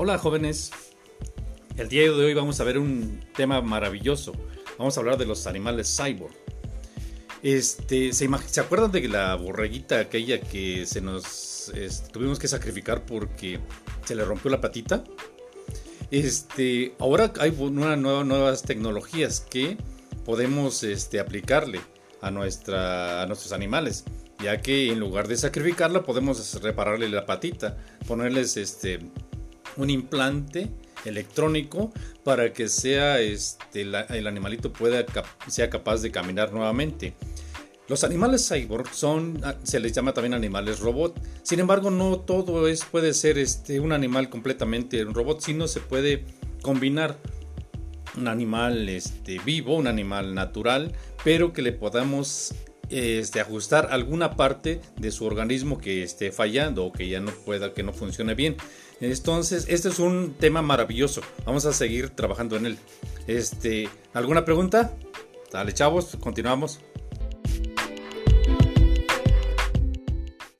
Hola jóvenes, el día de hoy vamos a ver un tema maravilloso. Vamos a hablar de los animales cyborg. Este, ¿se, ¿se acuerdan de la borreguita aquella que se nos este, tuvimos que sacrificar porque se le rompió la patita? Este, ahora hay una nueva, nuevas tecnologías que podemos este, aplicarle a, nuestra, a nuestros animales ya que en lugar de sacrificarla podemos repararle la patita, ponerles este un implante electrónico para que sea este, el animalito pueda sea capaz de caminar nuevamente. Los animales cyborg son, ah, se les llama también animales robot. Sin embargo, no todo es, puede ser este, un animal completamente un robot, sino se puede combinar un animal este, vivo, un animal natural, pero que le podamos este, ajustar alguna parte de su organismo que esté fallando o que ya no pueda, que no funcione bien. Entonces, este es un tema maravilloso. Vamos a seguir trabajando en él. Este, ¿alguna pregunta? Dale, chavos, continuamos.